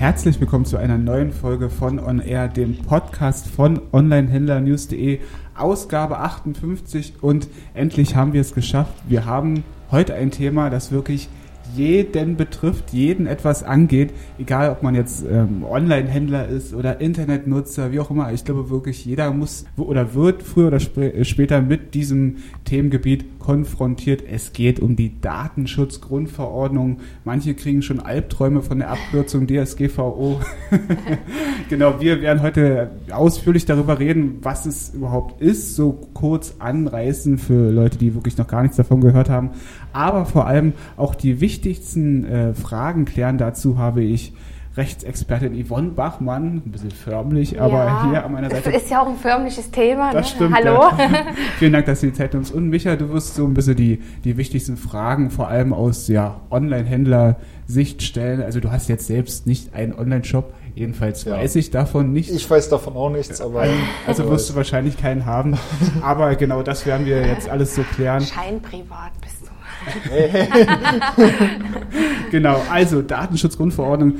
Herzlich willkommen zu einer neuen Folge von On Air, dem Podcast von Onlinehändlernews.de, Ausgabe 58 und endlich haben wir es geschafft. Wir haben heute ein Thema, das wirklich jeden betrifft, jeden etwas angeht, egal ob man jetzt ähm, Online-Händler ist oder Internetnutzer, wie auch immer. Ich glaube wirklich, jeder muss oder wird früher oder sp später mit diesem Themengebiet konfrontiert. Es geht um die Datenschutzgrundverordnung. Manche kriegen schon Albträume von der Abkürzung DSGVO. genau, wir werden heute ausführlich darüber reden, was es überhaupt ist, so kurz anreißen für Leute, die wirklich noch gar nichts davon gehört haben. Aber vor allem auch die wichtigsten äh, Fragen klären. Dazu habe ich Rechtsexpertin Yvonne Bachmann, ein bisschen förmlich, ja, aber hier an meiner Seite. Das ist ja auch ein förmliches Thema. Das ne? stimmt. Hallo. Ja. Vielen Dank, dass du die Zeit nimmst. Und Micha, du wirst so ein bisschen die, die wichtigsten Fragen, vor allem aus ja, Online-Händler-Sicht stellen. Also du hast jetzt selbst nicht einen Online-Shop, jedenfalls ja. weiß ich davon nichts. Ich weiß davon auch nichts, aber... Also wirst du wahrscheinlich keinen haben. Aber genau das werden wir jetzt alles so klären. Scheinprivat bist du. genau, also Datenschutzgrundverordnung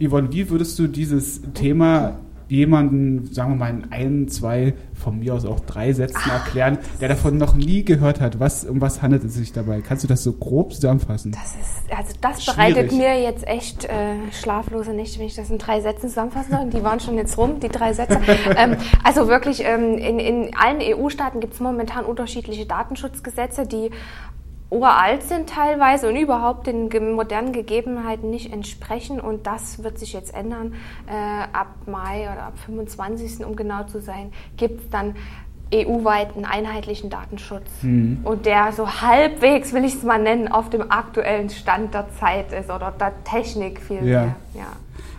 Yvonne, wie würdest du dieses Thema jemanden, sagen wir mal, in ein, zwei, von mir aus auch drei Sätzen erklären, der davon noch nie gehört hat? Was, um was handelt es sich dabei? Kannst du das so grob zusammenfassen? Das ist, also das bereitet mir jetzt echt äh, schlaflose Nächte, wenn ich das in drei Sätzen zusammenfassen soll. Die waren schon jetzt rum, die drei Sätze. ähm, also wirklich, ähm, in, in allen EU-Staaten gibt es momentan unterschiedliche Datenschutzgesetze, die uralt sind teilweise und überhaupt den modernen Gegebenheiten nicht entsprechen. Und das wird sich jetzt ändern. Äh, ab Mai oder ab 25. um genau zu sein, gibt es dann EU-weit einen einheitlichen Datenschutz. Mhm. Und der so halbwegs, will ich es mal nennen, auf dem aktuellen Stand der Zeit ist oder der Technik vielmehr. Ja. ja.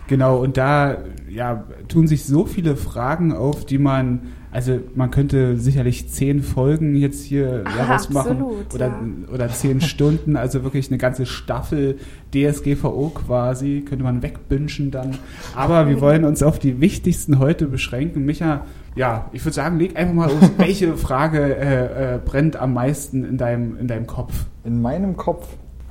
Genau, und da ja, tun sich so viele Fragen auf, die man also man könnte sicherlich zehn Folgen jetzt hier daraus machen oder, ja. oder zehn Stunden, also wirklich eine ganze Staffel DSGVO quasi, könnte man wegbünschen dann. Aber wir wollen uns auf die wichtigsten heute beschränken. Micha, ja, ich würde sagen, leg einfach mal aus, welche Frage äh, äh, brennt am meisten in deinem, in deinem Kopf? In meinem Kopf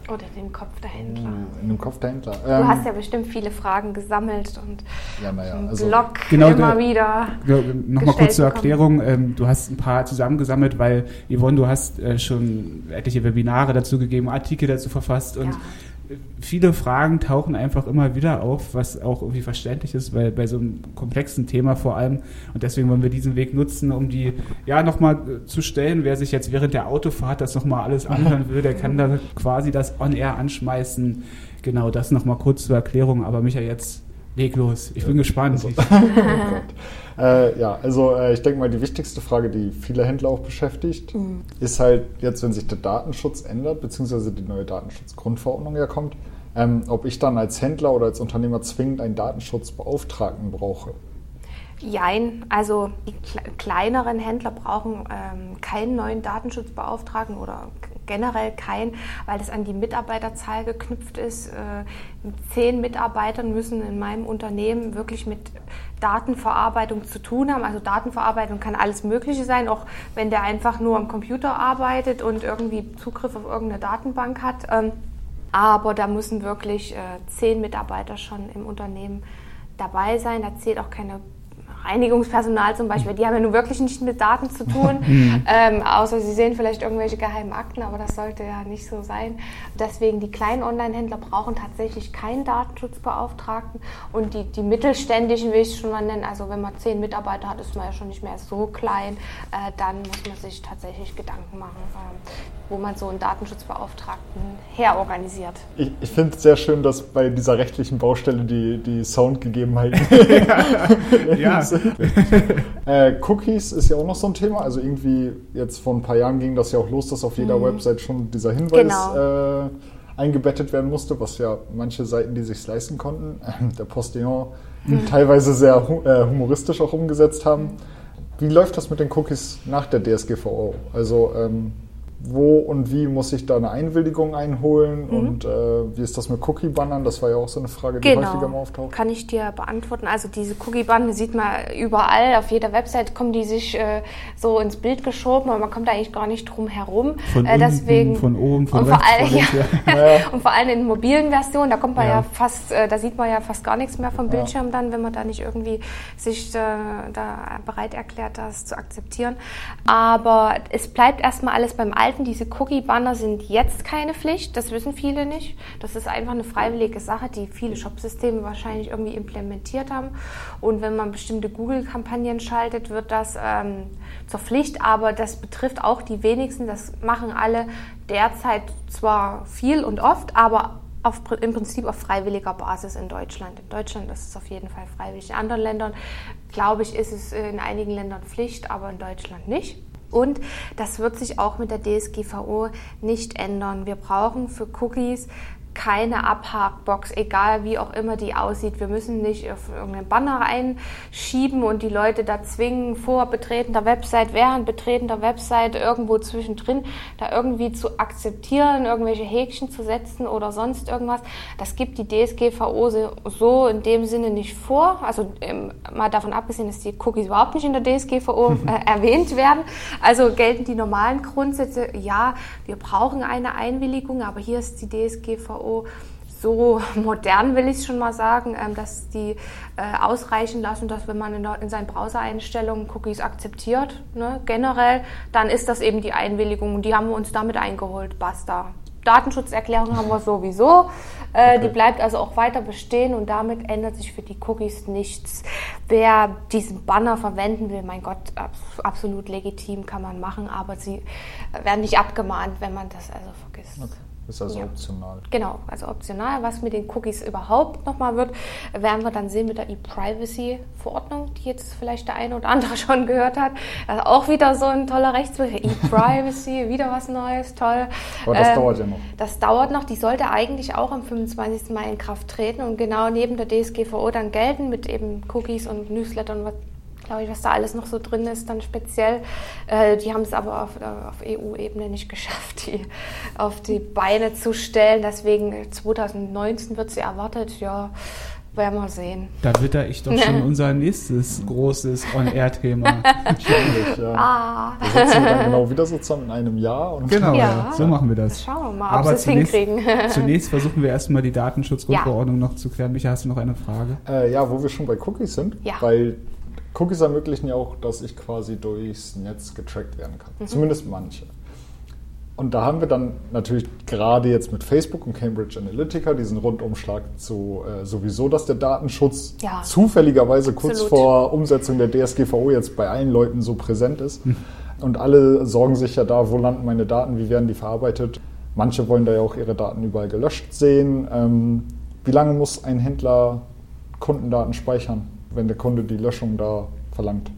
oder dem Kopf der Händler. Oh, in dem Kopf der Händler. Du ähm, hast ja bestimmt viele Fragen gesammelt und ja, ja, also Blog genau immer der, wieder. Ja, Nochmal kurz zur Erklärung. Ähm, du hast ein paar zusammengesammelt, weil Yvonne, du hast äh, schon etliche Webinare dazu gegeben, Artikel dazu verfasst und ja viele Fragen tauchen einfach immer wieder auf, was auch irgendwie verständlich ist, weil bei so einem komplexen Thema vor allem. Und deswegen wollen wir diesen Weg nutzen, um die ja nochmal zu stellen. Wer sich jetzt während der Autofahrt das nochmal alles anhören will, der kann da quasi das On-Air anschmeißen. Genau, das nochmal kurz zur Erklärung. Aber Micha, jetzt leg los. Ich bin gespannt. Also. Äh, ja, also äh, ich denke mal, die wichtigste Frage, die viele Händler auch beschäftigt, mhm. ist halt jetzt, wenn sich der Datenschutz ändert, beziehungsweise die neue Datenschutzgrundverordnung ja kommt, ähm, ob ich dann als Händler oder als Unternehmer zwingend einen Datenschutzbeauftragten brauche. Jein, also die kleineren Händler brauchen ähm, keinen neuen Datenschutzbeauftragten oder generell keinen, weil es an die Mitarbeiterzahl geknüpft ist. Äh, zehn Mitarbeitern müssen in meinem Unternehmen wirklich mit Datenverarbeitung zu tun haben. Also Datenverarbeitung kann alles Mögliche sein, auch wenn der einfach nur am Computer arbeitet und irgendwie Zugriff auf irgendeine Datenbank hat. Ähm, aber da müssen wirklich äh, zehn Mitarbeiter schon im Unternehmen dabei sein. Da zählt auch keine Reinigungspersonal zum Beispiel, die haben ja nun wirklich nicht mit Daten zu tun, mhm. ähm, außer sie sehen vielleicht irgendwelche geheimen Akten, aber das sollte ja nicht so sein. Deswegen die kleinen Online-Händler brauchen tatsächlich keinen Datenschutzbeauftragten und die, die mittelständischen will ich schon mal nennen, also wenn man zehn Mitarbeiter hat, ist man ja schon nicht mehr so klein, äh, dann muss man sich tatsächlich Gedanken machen, äh, wo man so einen Datenschutzbeauftragten herorganisiert. Ich, ich finde es sehr schön, dass bei dieser rechtlichen Baustelle die, die Soundgegebenheiten ja. äh, Cookies ist ja auch noch so ein Thema. Also irgendwie jetzt vor ein paar Jahren ging das ja auch los, dass auf jeder mhm. Website schon dieser Hinweis genau. äh, eingebettet werden musste, was ja manche Seiten, die sich leisten konnten, äh, der Postillon, mhm. teilweise sehr äh, humoristisch auch umgesetzt haben. Wie läuft das mit den Cookies nach der DSGVO? Also ähm, wo und wie muss ich da eine Einwilligung einholen mhm. und äh, wie ist das mit Cookie-Bannern? Das war ja auch so eine Frage, die genau. häufiger mal auftaucht. Kann ich dir beantworten. Also diese Cookie-Banner sieht man überall, auf jeder Website kommen die sich äh, so ins Bild geschoben, aber man kommt da eigentlich gar nicht drum herum. Von äh, deswegen, unten, von oben, von und rechts, vor allem, ja. ja. und vor allem in mobilen Versionen, da kommt man ja, ja fast, äh, da sieht man ja fast gar nichts mehr vom Bildschirm dann, wenn man da nicht irgendwie sich äh, da bereit erklärt, das zu akzeptieren. Aber es bleibt erstmal alles beim Alten. Diese Cookie-Banner sind jetzt keine Pflicht, das wissen viele nicht. Das ist einfach eine freiwillige Sache, die viele Shopsysteme wahrscheinlich irgendwie implementiert haben. Und wenn man bestimmte Google-Kampagnen schaltet, wird das ähm, zur Pflicht, aber das betrifft auch die wenigsten. Das machen alle derzeit zwar viel und oft, aber auf, im Prinzip auf freiwilliger Basis in Deutschland. In Deutschland ist es auf jeden Fall freiwillig. In anderen Ländern, glaube ich, ist es in einigen Ländern Pflicht, aber in Deutschland nicht. Und das wird sich auch mit der DSGVO nicht ändern. Wir brauchen für Cookies keine Abhakbox, egal wie auch immer die aussieht. Wir müssen nicht auf irgendeinen Banner einschieben und die Leute da zwingen, vor Betreten der Website, während Betreten der Website, irgendwo zwischendrin, da irgendwie zu akzeptieren, irgendwelche Häkchen zu setzen oder sonst irgendwas. Das gibt die DSGVO so in dem Sinne nicht vor. Also ähm, mal davon abgesehen, dass die Cookies überhaupt nicht in der DSGVO äh, erwähnt werden. Also gelten die normalen Grundsätze, ja, wir brauchen eine Einwilligung, aber hier ist die DSGVO DSGVO so modern, will ich schon mal sagen, ähm, dass die äh, ausreichen lassen, dass wenn man in, seinen Browser-Einstellungen Cookies akzeptiert, ne, generell, dann ist das eben die Einwilligung und die haben wir uns damit eingeholt. Basta. Datenschutzerklärung haben wir sowieso. Äh, okay. Die bleibt also auch weiter bestehen und damit ändert sich für die Cookies nichts. Wer diesen Banner verwenden will, mein Gott, absolut legitim kann man machen, aber sie werden nicht abgemahnt, wenn man das also vergisst. Okay. Ist also ja. optional. Genau, also optional. Was mit den Cookies überhaupt nochmal wird, werden wir dann sehen mit der E-Privacy-Verordnung, die jetzt vielleicht der eine oder andere schon gehört hat. Also auch wieder so ein toller Rechtsbegriff. E-Privacy, wieder was Neues, toll. Aber das ähm, dauert ja noch. Das dauert noch. Die sollte eigentlich auch am 25. Mai in Kraft treten und genau neben der DSGVO dann gelten mit eben Cookies und Newslettern, glaube ich, was da alles noch so drin ist, dann speziell. Äh, die haben es aber auf, äh, auf EU-Ebene nicht geschafft, die auf die Beine zu stellen. Deswegen 2019 wird sie erwartet. Ja, werden wir sehen. Da witter ich doch schon unser nächstes großes On-Air-Thema. Wahrscheinlich, ja. Ah. Wir sitzen dann genau wieder so zusammen in einem Jahr. genau, ja. so machen wir das. Schauen wir mal, ob wir es hinkriegen. zunächst versuchen wir erstmal die Datenschutzgrundverordnung ja. noch zu klären. Micha, hast du noch eine Frage? Äh, ja, wo wir schon bei Cookies sind. Ja. Weil Cookies ermöglichen ja auch, dass ich quasi durchs Netz getrackt werden kann. Mhm. Zumindest manche. Und da haben wir dann natürlich gerade jetzt mit Facebook und Cambridge Analytica diesen Rundumschlag zu äh, sowieso, dass der Datenschutz ja. zufälligerweise kurz Absolut. vor Umsetzung der DSGVO jetzt bei allen Leuten so präsent ist. Mhm. Und alle sorgen sich ja da, wo landen meine Daten, wie werden die verarbeitet. Manche wollen da ja auch ihre Daten überall gelöscht sehen. Ähm, wie lange muss ein Händler Kundendaten speichern? Wenn der Kunde die Löschung da verlangt?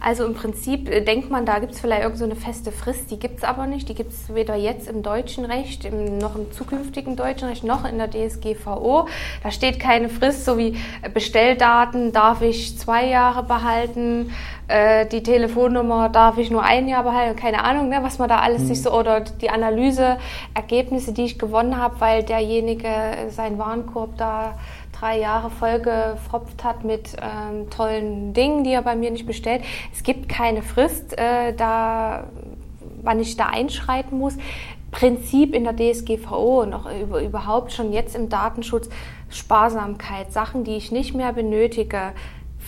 Also im Prinzip äh, denkt man, da gibt es vielleicht irgendeine so feste Frist, die gibt es aber nicht. Die gibt es weder jetzt im deutschen Recht, im, noch im zukünftigen deutschen Recht, noch in der DSGVO. Da steht keine Frist, so wie äh, Bestelldaten darf ich zwei Jahre behalten, äh, die Telefonnummer darf ich nur ein Jahr behalten, keine Ahnung, ne, was man da alles mhm. sich so, oder die Analyseergebnisse, die ich gewonnen habe, weil derjenige seinen Warenkorb da drei Jahre vollgefropft hat mit ähm, tollen Dingen, die er bei mir nicht bestellt. Es gibt keine Frist, äh, da, wann ich da einschreiten muss. Prinzip in der DSGVO und auch über, überhaupt schon jetzt im Datenschutz Sparsamkeit, Sachen, die ich nicht mehr benötige,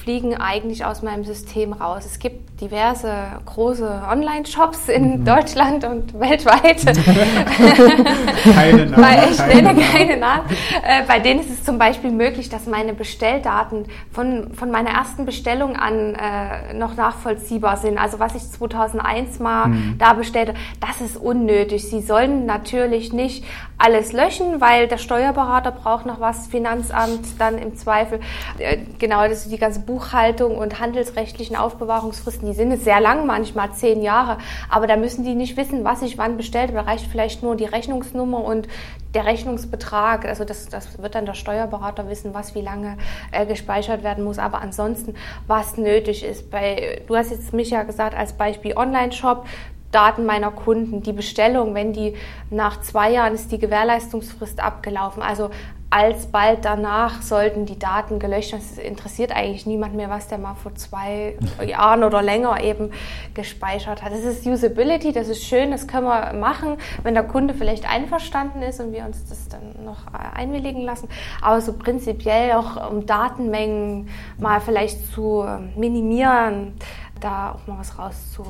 fliegen eigentlich aus meinem System raus. Es gibt diverse große Online-Shops in mhm. Deutschland und weltweit. keine Namen. Bei, ich nenne keine Namen. Äh, bei denen ist es zum Beispiel möglich, dass meine Bestelldaten von, von meiner ersten Bestellung an äh, noch nachvollziehbar sind. Also was ich 2001 mal mhm. da bestellte, das ist unnötig. Sie sollen natürlich nicht alles löschen, weil der Steuerberater braucht noch was, Finanzamt dann im Zweifel. Äh, genau, das die ganze Buchhaltung und handelsrechtlichen Aufbewahrungsfristen, die sind sehr lang, manchmal zehn Jahre, aber da müssen die nicht wissen, was ich wann bestellt Da reicht vielleicht nur die Rechnungsnummer und der Rechnungsbetrag. Also das, das wird dann der Steuerberater wissen, was wie lange äh, gespeichert werden muss. Aber ansonsten, was nötig ist. Bei, du hast jetzt mich ja gesagt als Beispiel Online-Shop Daten meiner Kunden, die Bestellung, wenn die nach zwei Jahren ist die Gewährleistungsfrist abgelaufen. Also alsbald danach sollten die Daten gelöscht werden. Es interessiert eigentlich niemand mehr, was der mal vor zwei Jahren oder länger eben gespeichert hat. Das ist Usability, das ist schön, das können wir machen, wenn der Kunde vielleicht einverstanden ist und wir uns das dann noch einwilligen lassen. Aber so prinzipiell auch um Datenmengen mal vielleicht zu minimieren, da auch mal was rauszu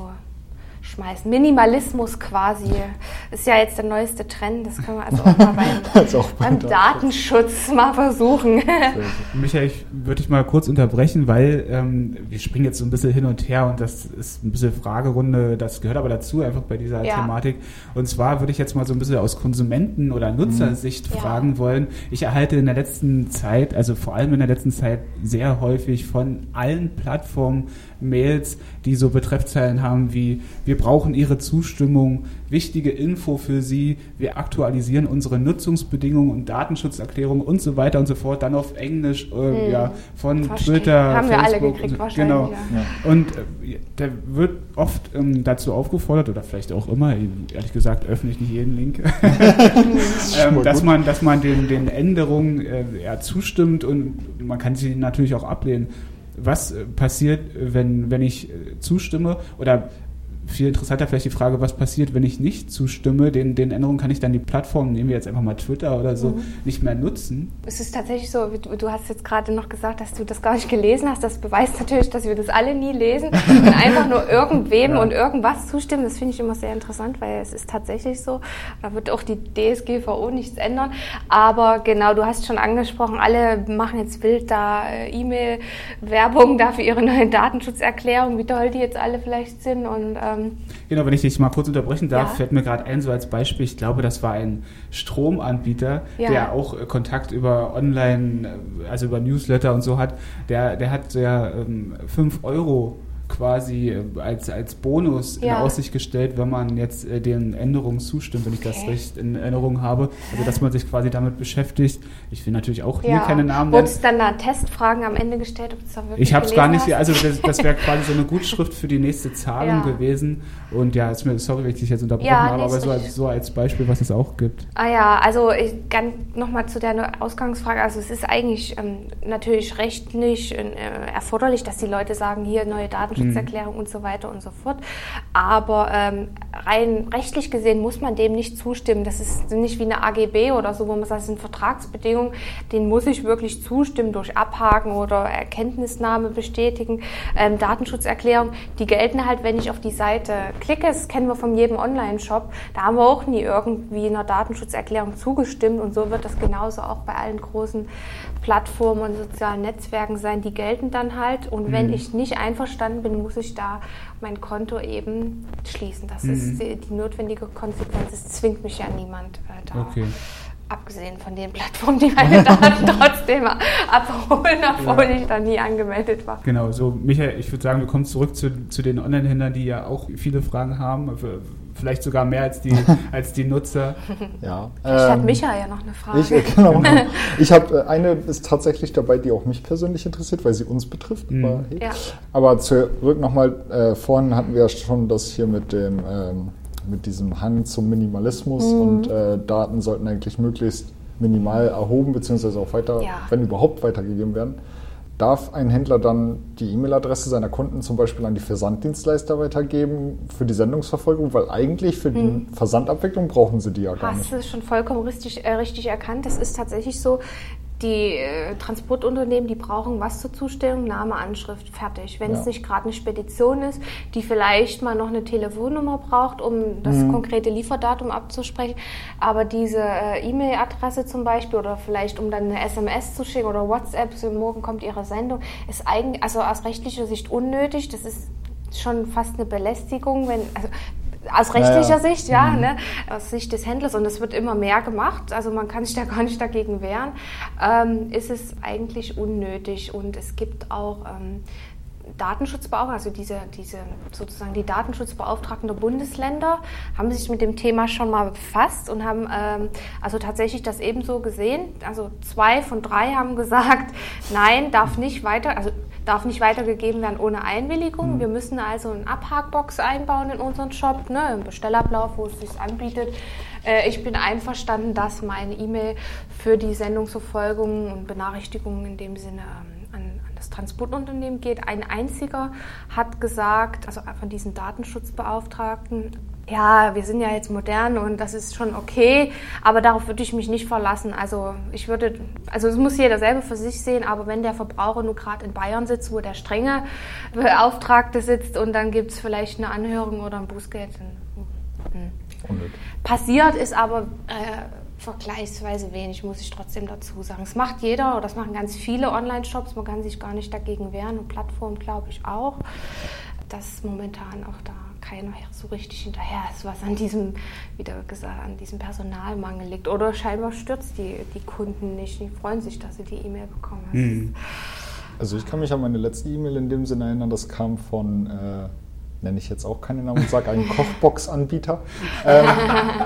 schmeißen. Minimalismus quasi ist ja jetzt der neueste Trend. Das können wir also auch mal beim, also auch beim, Datenschutz mal versuchen. Michael, ich würde dich mal kurz unterbrechen, weil ähm, wir springen jetzt so ein bisschen hin und her und das ist ein bisschen Fragerunde. Das gehört aber dazu einfach bei dieser ja. Thematik. Und zwar würde ich jetzt mal so ein bisschen aus Konsumenten- oder Nutzersicht mhm. fragen ja. wollen. Ich erhalte in der letzten Zeit, also vor allem in der letzten Zeit, sehr häufig von allen Plattformen Mails, die so Betreffzeilen haben wie wir brauchen Ihre Zustimmung, wichtige Info für Sie, wir aktualisieren unsere Nutzungsbedingungen und Datenschutzerklärungen und so weiter und so fort, dann auf Englisch, äh, hm. ja, von Verstehe. Twitter, Haben Facebook, wir alle gekriegt, wahrscheinlich. Genau. Ja. Und äh, da wird oft ähm, dazu aufgefordert, oder vielleicht auch immer, ehrlich gesagt öffne ich nicht jeden Link, ähm, dass man, dass man den, den Änderungen äh, ja, zustimmt und man kann sie natürlich auch ablehnen was äh, passiert, wenn, wenn ich äh, zustimme oder viel interessanter vielleicht die Frage, was passiert, wenn ich nicht zustimme. Den, den Änderungen kann ich dann die Plattform, nehmen wir jetzt einfach mal Twitter oder so, mhm. nicht mehr nutzen. Es ist tatsächlich so, du hast jetzt gerade noch gesagt, dass du das gar nicht gelesen hast. Das beweist natürlich, dass wir das alle nie lesen und einfach nur irgendwem ja. und irgendwas zustimmen. Das finde ich immer sehr interessant, weil es ist tatsächlich so. Da wird auch die DSGVO nichts ändern. Aber genau, du hast schon angesprochen, alle machen jetzt wild da äh, E-Mail-Werbung da für ihre neuen Datenschutzerklärungen, wie toll die jetzt alle vielleicht sind und ähm, ähm, genau, wenn ich dich mal kurz unterbrechen darf, ja. fällt mir gerade ein, so als Beispiel, ich glaube, das war ein Stromanbieter, ja. der auch äh, Kontakt über Online, äh, also über Newsletter und so hat, der, der hat ja 5 ähm, Euro quasi äh, als, als Bonus ja. in Aussicht gestellt, wenn man jetzt äh, den Änderungen zustimmt, wenn ich okay. das recht in Erinnerung habe. Also, dass man sich quasi damit beschäftigt. Ich will natürlich auch hier ja. keine Namen nennen. Wurde es dann da Testfragen am Ende gestellt, ob es da wirklich Ich habe es gar nicht, hast? also das, das wäre quasi so eine Gutschrift für die nächste Zahlung ja. gewesen. Und ja, ist mir, sorry, wenn ich dich jetzt unterbrochen habe, aber so als, so als Beispiel, was es auch gibt. Ah ja, also nochmal zu der Ausgangsfrage. Also es ist eigentlich ähm, natürlich rechtlich äh, erforderlich, dass die Leute sagen, hier neue Daten Datenschutzerklärung mhm. und so weiter und so fort. Aber ähm, rein rechtlich gesehen muss man dem nicht zustimmen. Das ist nicht wie eine AGB oder so, wo man sagt, das sind Vertragsbedingungen, denen muss ich wirklich zustimmen durch Abhaken oder Erkenntnisnahme bestätigen. Ähm, Datenschutzerklärung, die gelten halt, wenn ich auf die Seite klicke. Das kennen wir von jedem Online-Shop. Da haben wir auch nie irgendwie einer Datenschutzerklärung zugestimmt und so wird das genauso auch bei allen großen Plattformen und sozialen Netzwerken sein. Die gelten dann halt und wenn mhm. ich nicht einverstanden bin, muss ich da mein Konto eben schließen. Das mhm. ist die, die, notwendige Konsequenz. Es zwingt mich ja niemand äh, da. Okay. Abgesehen von den Plattformen, die meine Daten trotzdem abholen, obwohl ja. ich da nie angemeldet war. Genau, so Michael, ich würde sagen, wir kommen zurück zu, zu den Online-Händlern, die ja auch viele Fragen haben vielleicht sogar mehr als die, als die Nutzer. Ja. Vielleicht ähm, hat Micha ja noch eine Frage. Ich, genau. ich habe äh, eine ist tatsächlich dabei, die auch mich persönlich interessiert, weil sie uns betrifft. Mhm. Aber, hey. ja. aber zurück nochmal, äh, vorhin hatten wir ja schon das hier mit dem ähm, mit diesem Hang zum Minimalismus mhm. und äh, Daten sollten eigentlich möglichst minimal erhoben beziehungsweise auch weiter, ja. wenn überhaupt weitergegeben werden. Darf ein Händler dann die E-Mail-Adresse seiner Kunden zum Beispiel an die Versanddienstleister weitergeben für die Sendungsverfolgung? Weil eigentlich für die hm. Versandabwicklung brauchen sie die ja gar Hast nicht. Hast du schon vollkommen richtig, äh, richtig erkannt. Das ist tatsächlich so, die äh, Transportunternehmen, die brauchen was zur Zustellung? Name, Anschrift, fertig. Wenn ja. es nicht gerade eine Spedition ist, die vielleicht mal noch eine Telefonnummer braucht, um das mhm. konkrete Lieferdatum abzusprechen, aber diese äh, E-Mail-Adresse zum Beispiel oder vielleicht um dann eine SMS zu schicken oder WhatsApp, so morgen kommt Ihre Sendung, ist eigentlich, also aus rechtlicher Sicht unnötig. Das ist schon fast eine Belästigung, wenn, also aus rechtlicher ja, ja. Sicht, ja, mhm. ne, aus Sicht des Händlers, und es wird immer mehr gemacht, also man kann sich da gar nicht dagegen wehren, ähm, ist es eigentlich unnötig. Und es gibt auch ähm, Datenschutzbeauftragten, also diese, diese sozusagen die Datenschutzbeauftragten der Bundesländer, haben sich mit dem Thema schon mal befasst und haben ähm, also tatsächlich das ebenso gesehen. Also zwei von drei haben gesagt, nein, darf nicht weiter, also darf nicht weitergegeben werden ohne Einwilligung. Mhm. Wir müssen also eine Abhakbox einbauen in unseren Shop, ne, im Bestellablauf, wo es sich anbietet. Äh, ich bin einverstanden, dass meine E-Mail für die Sendungsverfolgung und Benachrichtigungen in dem Sinne ähm, das Transportunternehmen geht. Ein einziger hat gesagt, also von diesen Datenschutzbeauftragten, ja, wir sind ja jetzt modern und das ist schon okay, aber darauf würde ich mich nicht verlassen. Also ich würde, also es muss jeder selber für sich sehen, aber wenn der Verbraucher nur gerade in Bayern sitzt, wo der strenge Beauftragte sitzt und dann gibt es vielleicht eine Anhörung oder ein Bußgeld, dann, hm. passiert ist aber äh, vergleichsweise wenig, muss ich trotzdem dazu sagen. Es macht jeder oder das machen ganz viele Online-Shops, man kann sich gar nicht dagegen wehren und Plattformen glaube ich auch, dass momentan auch da keiner so richtig hinterher ist, was an diesem, wieder gesagt, an diesem Personalmangel liegt. Oder scheinbar stürzt die, die Kunden nicht, die freuen sich, dass sie die E-Mail bekommen. Mhm. Also ich kann mich an meine letzte E-Mail in dem Sinne erinnern, das kam von äh, nenne ich jetzt auch keinen Namen und sage einen Kochbox-Anbieter. Ähm,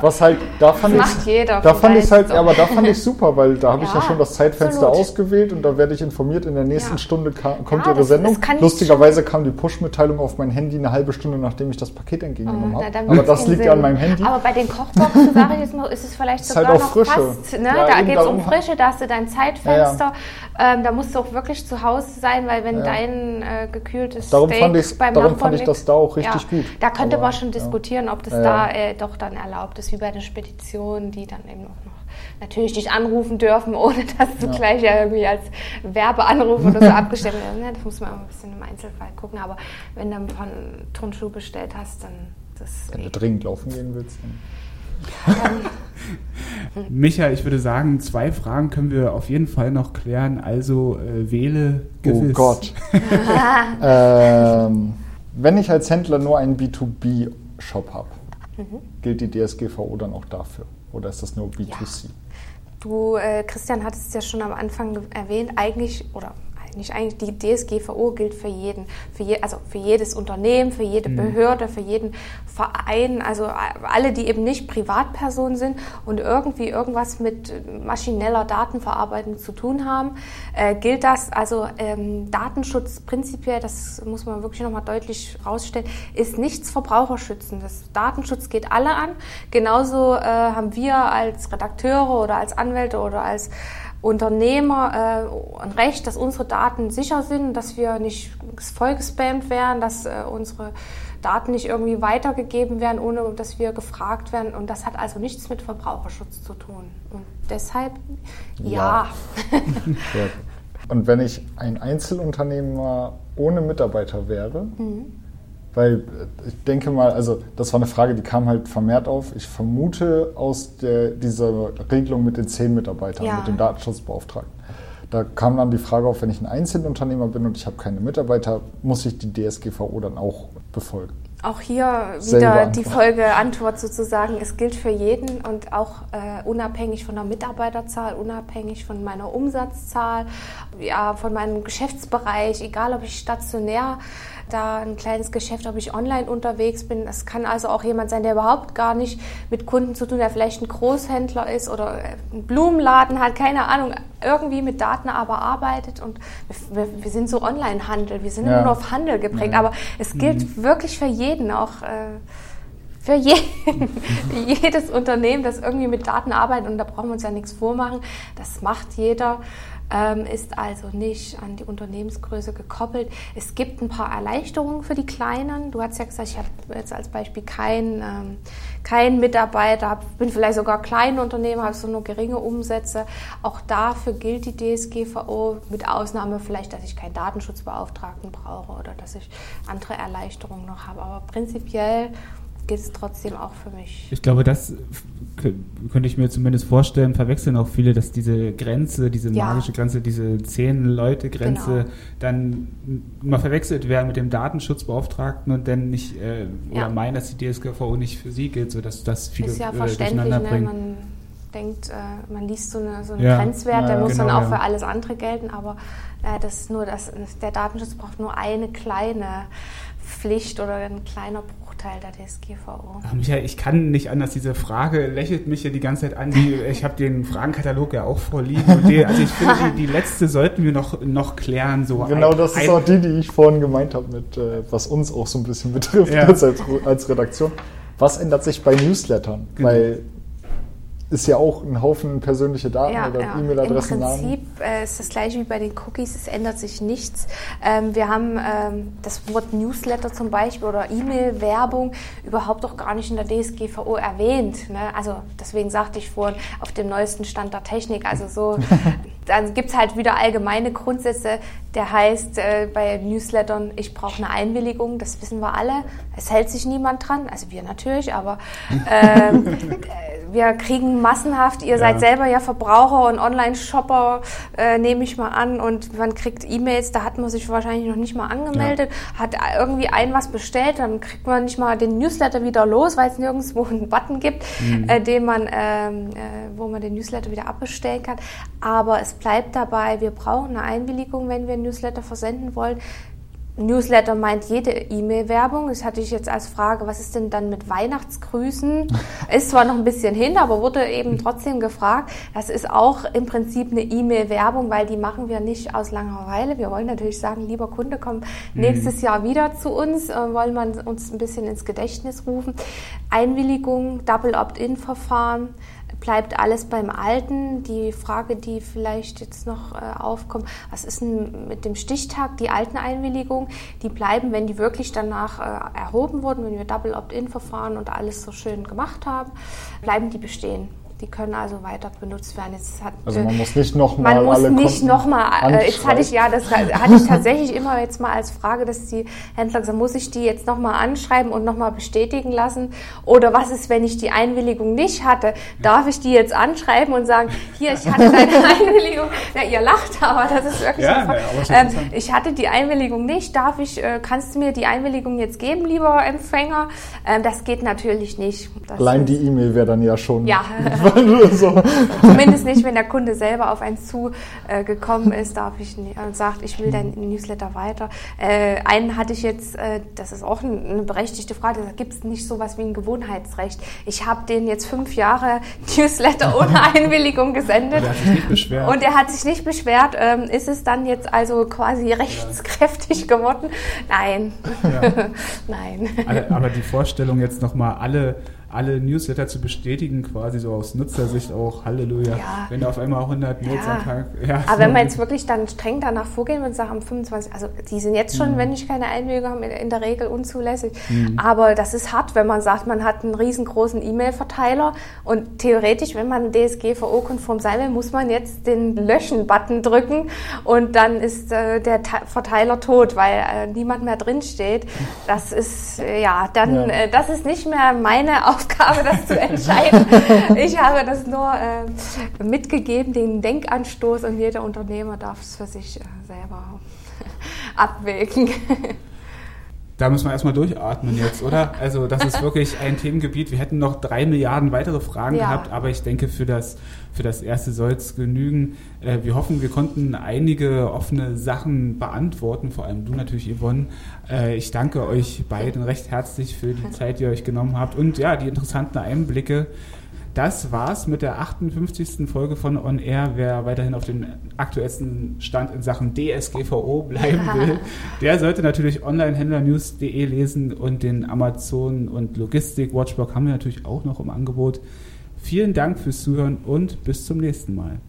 was halt, da fand ich, da fand ich halt, so. aber da fand ich super, weil da habe ja, ich ja schon das Zeitfenster absolut. ausgewählt und da werde ich informiert. In der nächsten ja. Stunde kam, kommt ja, Ihre das, Sendung. Das Lustigerweise kam die Push-Mitteilung auf mein Handy eine halbe Stunde, nachdem ich das Paket entgegengenommen oh, habe. Aber das liegt ja an meinem Handy. Aber bei den Kochboxen, sage ich jetzt mal, ist es vielleicht sogar halt noch frische. fast, ne? da geht es um Frische, da hast du dein Zeitfenster. Ähm, da musst du auch wirklich zu Hause sein, weil wenn dein äh, gekühltes darum Steak fand beim darum fand ich das da auch richtig ja, gut. Da könnte Aber, man schon diskutieren, ob das ja. da äh, doch dann erlaubt ist, wie bei den Speditionen, die dann eben auch noch natürlich dich anrufen dürfen, ohne dass du ja. gleich irgendwie als Werbeanruf oder so abgestellt wirst. Das muss man ein bisschen im Einzelfall gucken. Aber wenn du von Turnschuh bestellt hast, dann das. Wenn du dringend laufen gehen willst. Dann Micha, ich würde sagen, zwei Fragen können wir auf jeden Fall noch klären. Also äh, wähle gewiss. Oh Gott. ähm, wenn ich als Händler nur einen B2B-Shop habe, mhm. gilt die DSGVO dann auch dafür? Oder ist das nur B2C? Ja. Du, äh, Christian, hattest es ja schon am Anfang erwähnt, eigentlich, oder nicht eigentlich, die DSGVO gilt für jeden, für je, also für jedes Unternehmen, für jede mhm. Behörde, für jeden Verein, also alle, die eben nicht Privatpersonen sind und irgendwie irgendwas mit maschineller Datenverarbeitung zu tun haben, äh, gilt das. Also ähm, Datenschutz prinzipiell, das muss man wirklich nochmal deutlich rausstellen, ist nichts Verbraucherschützendes. Datenschutz geht alle an. Genauso äh, haben wir als Redakteure oder als Anwälte oder als Unternehmer äh, ein Recht, dass unsere Daten sicher sind, dass wir nicht voll gespammt werden, dass äh, unsere Daten nicht irgendwie weitergegeben werden, ohne dass wir gefragt werden. Und das hat also nichts mit Verbraucherschutz zu tun. Und deshalb ja. ja. Und wenn ich ein Einzelunternehmer ohne Mitarbeiter wäre, mhm weil äh, ich denke mal, also das war eine Frage, die kam halt vermehrt auf. Ich vermute aus der, dieser Regelung mit den zehn Mitarbeitern, ja. mit dem Datenschutzbeauftragten. Da kam dann die Frage auf, wenn ich ein Einzelunternehmer bin und ich habe keine Mitarbeiter, muss ich die DSGVO dann auch befolgen? Auch hier wieder die Folge Antwort sozusagen. Es gilt für jeden und auch äh, unabhängig von der Mitarbeiterzahl, unabhängig von meiner Umsatzzahl, ja, von meinem Geschäftsbereich, egal ob ich stationär da ein kleines Geschäft, ob ich online unterwegs bin. Es kann also auch jemand sein, der überhaupt gar nicht mit Kunden zu tun, hat, der vielleicht ein Großhändler ist oder einen Blumenladen hat, keine Ahnung, irgendwie mit Daten aber arbeitet und wir, wir sind so Online-Handel, wir sind ja. nur auf Handel geprägt, ja. aber es gilt mhm. wirklich für jeden, auch äh, für, je, für jedes Unternehmen, das irgendwie mit Daten arbeitet und da brauchen wir uns ja nichts vormachen, das macht jeder ist also nicht an die Unternehmensgröße gekoppelt. Es gibt ein paar Erleichterungen für die Kleinen. Du hast ja gesagt, ich habe jetzt als Beispiel keinen ähm, kein Mitarbeiter, bin vielleicht sogar Kleinunternehmer, habe so nur geringe Umsätze. Auch dafür gilt die DSGVO, mit Ausnahme vielleicht, dass ich keinen Datenschutzbeauftragten brauche oder dass ich andere Erleichterungen noch habe. Aber prinzipiell gilt es trotzdem auch für mich. Ich glaube, das könnte ich mir zumindest vorstellen, verwechseln auch viele, dass diese Grenze, diese ja. magische Grenze, diese zehn Leute Grenze genau. dann mal verwechselt werden mit dem Datenschutzbeauftragten und dann nicht äh, ja. oder meinen, dass die DSGVO nicht für sie gilt, sodass das viele Ist ja äh, verständlich, ne? man denkt, äh, man liest so, eine, so einen ja. Grenzwert, der muss genau, dann auch für alles andere gelten, aber äh, das nur das, der Datenschutz braucht nur eine kleine Pflicht oder ein kleiner Bruchteil der DSGVO. Ach, Michael, ich kann nicht anders. Diese Frage lächelt mich ja die ganze Zeit an. Die, ich habe den Fragenkatalog ja auch vorliegen. Die, also ich finde, die, die, letzte sollten wir noch, noch klären. So genau, ein, das ist auch die, die ich vorhin gemeint habe, mit äh, was uns auch so ein bisschen betrifft ja. als, als Redaktion. Was ändert sich bei Newslettern? Genau. Weil ist ja auch ein Haufen persönliche Daten ja, oder ja. E-Mail-Adressen. Im Prinzip äh, ist das gleiche wie bei den Cookies, es ändert sich nichts. Ähm, wir haben ähm, das Wort Newsletter zum Beispiel oder E-Mail-Werbung überhaupt auch gar nicht in der DSGVO erwähnt. Ne? Also deswegen sagte ich vorhin, auf dem neuesten Stand der Technik. Also so, dann gibt es halt wieder allgemeine Grundsätze, der heißt äh, bei Newslettern, ich brauche eine Einwilligung, das wissen wir alle. Es hält sich niemand dran, also wir natürlich, aber äh, wir kriegen massenhaft, ihr ja. seid selber ja Verbraucher und Online-Shopper, äh, nehme ich mal an, und man kriegt E-Mails, da hat man sich wahrscheinlich noch nicht mal angemeldet, ja. hat irgendwie ein was bestellt, dann kriegt man nicht mal den Newsletter wieder los, weil es nirgendwo einen Button gibt, mhm. äh, den man, ähm, äh, wo man den Newsletter wieder abbestellen kann. Aber es bleibt dabei, wir brauchen eine Einwilligung, wenn wir Newsletter versenden wollen. Newsletter meint jede E-Mail-Werbung. Das hatte ich jetzt als Frage, was ist denn dann mit Weihnachtsgrüßen? Ist zwar noch ein bisschen hin, aber wurde eben trotzdem gefragt. Das ist auch im Prinzip eine E-Mail-Werbung, weil die machen wir nicht aus Langeweile. Wir wollen natürlich sagen, lieber Kunde, komm nächstes Jahr wieder zu uns, äh, wollen wir uns ein bisschen ins Gedächtnis rufen. Einwilligung, Double Opt-in-Verfahren bleibt alles beim Alten. Die Frage, die vielleicht jetzt noch äh, aufkommt, was ist denn mit dem Stichtag, die alten Einwilligungen, die bleiben, wenn die wirklich danach äh, erhoben wurden, wenn wir Double Opt-in-Verfahren und alles so schön gemacht haben, bleiben die bestehen. Die können also weiter benutzt werden. Hat, also man muss nicht nochmal Man muss nicht nochmal, äh, jetzt hatte ich ja, das hatte ich tatsächlich immer jetzt mal als Frage, dass die Händler gesagt muss ich die jetzt nochmal anschreiben und nochmal bestätigen lassen? Oder was ist, wenn ich die Einwilligung nicht hatte? Darf ich die jetzt anschreiben und sagen, hier, ich hatte deine Einwilligung? Ja, ihr lacht, aber das ist wirklich ja, ne, ähm, Ich hatte die Einwilligung nicht. Darf ich, äh, kannst du mir die Einwilligung jetzt geben, lieber Empfänger? Ähm, das geht natürlich nicht. Das Allein die E-Mail wäre dann ja schon. Ja. so. Zumindest nicht, wenn der Kunde selber auf einen zugekommen äh, ist, darf ich und äh, sagt, ich will dein Newsletter weiter. Äh, einen hatte ich jetzt, äh, das ist auch eine berechtigte Frage, da gibt es nicht so was wie ein Gewohnheitsrecht. Ich habe den jetzt fünf Jahre Newsletter ohne Einwilligung gesendet. Und er hat sich nicht beschwert. Und er hat sich nicht beschwert. Ähm, ist es dann jetzt also quasi rechtskräftig geworden? Nein. Ja. Nein. Aber die Vorstellung jetzt nochmal alle alle Newsletter zu bestätigen, quasi so aus Nutzersicht auch, Halleluja, ja. wenn da auf einmal 100 Mails ja. am Tag. Ja. Aber wenn man jetzt wirklich dann streng danach vorgehen und sagen, am 25, also die sind jetzt schon, mhm. wenn ich keine Einwilligung habe, in der Regel unzulässig. Mhm. Aber das ist hart, wenn man sagt, man hat einen riesengroßen E-Mail-Verteiler und theoretisch, wenn man DSGVO-konform sein will, muss man jetzt den Löschen-Button drücken und dann ist äh, der Ta Verteiler tot, weil äh, niemand mehr drinsteht. Das ist, äh, ja, dann, ja. Äh, das ist nicht mehr meine Aufgabe Aufgabe, das zu entscheiden. Ich habe das nur äh, mitgegeben, den Denkanstoß und jeder Unternehmer darf es für sich äh, selber abwägen. Da müssen wir erstmal durchatmen jetzt, oder? Also das ist wirklich ein Themengebiet. Wir hätten noch drei Milliarden weitere Fragen ja. gehabt, aber ich denke, für das, für das erste soll es genügen. Äh, wir hoffen, wir konnten einige offene Sachen beantworten, vor allem du natürlich, Yvonne. Äh, ich danke euch beiden recht herzlich für die Zeit, die ihr euch genommen habt und ja, die interessanten Einblicke das war's mit der 58. Folge von On Air. Wer weiterhin auf dem aktuellsten Stand in Sachen DSGVO bleiben will, der sollte natürlich onlinehändlernews.de lesen und den Amazon und Logistik Watchblog haben wir natürlich auch noch im Angebot. Vielen Dank fürs Zuhören und bis zum nächsten Mal.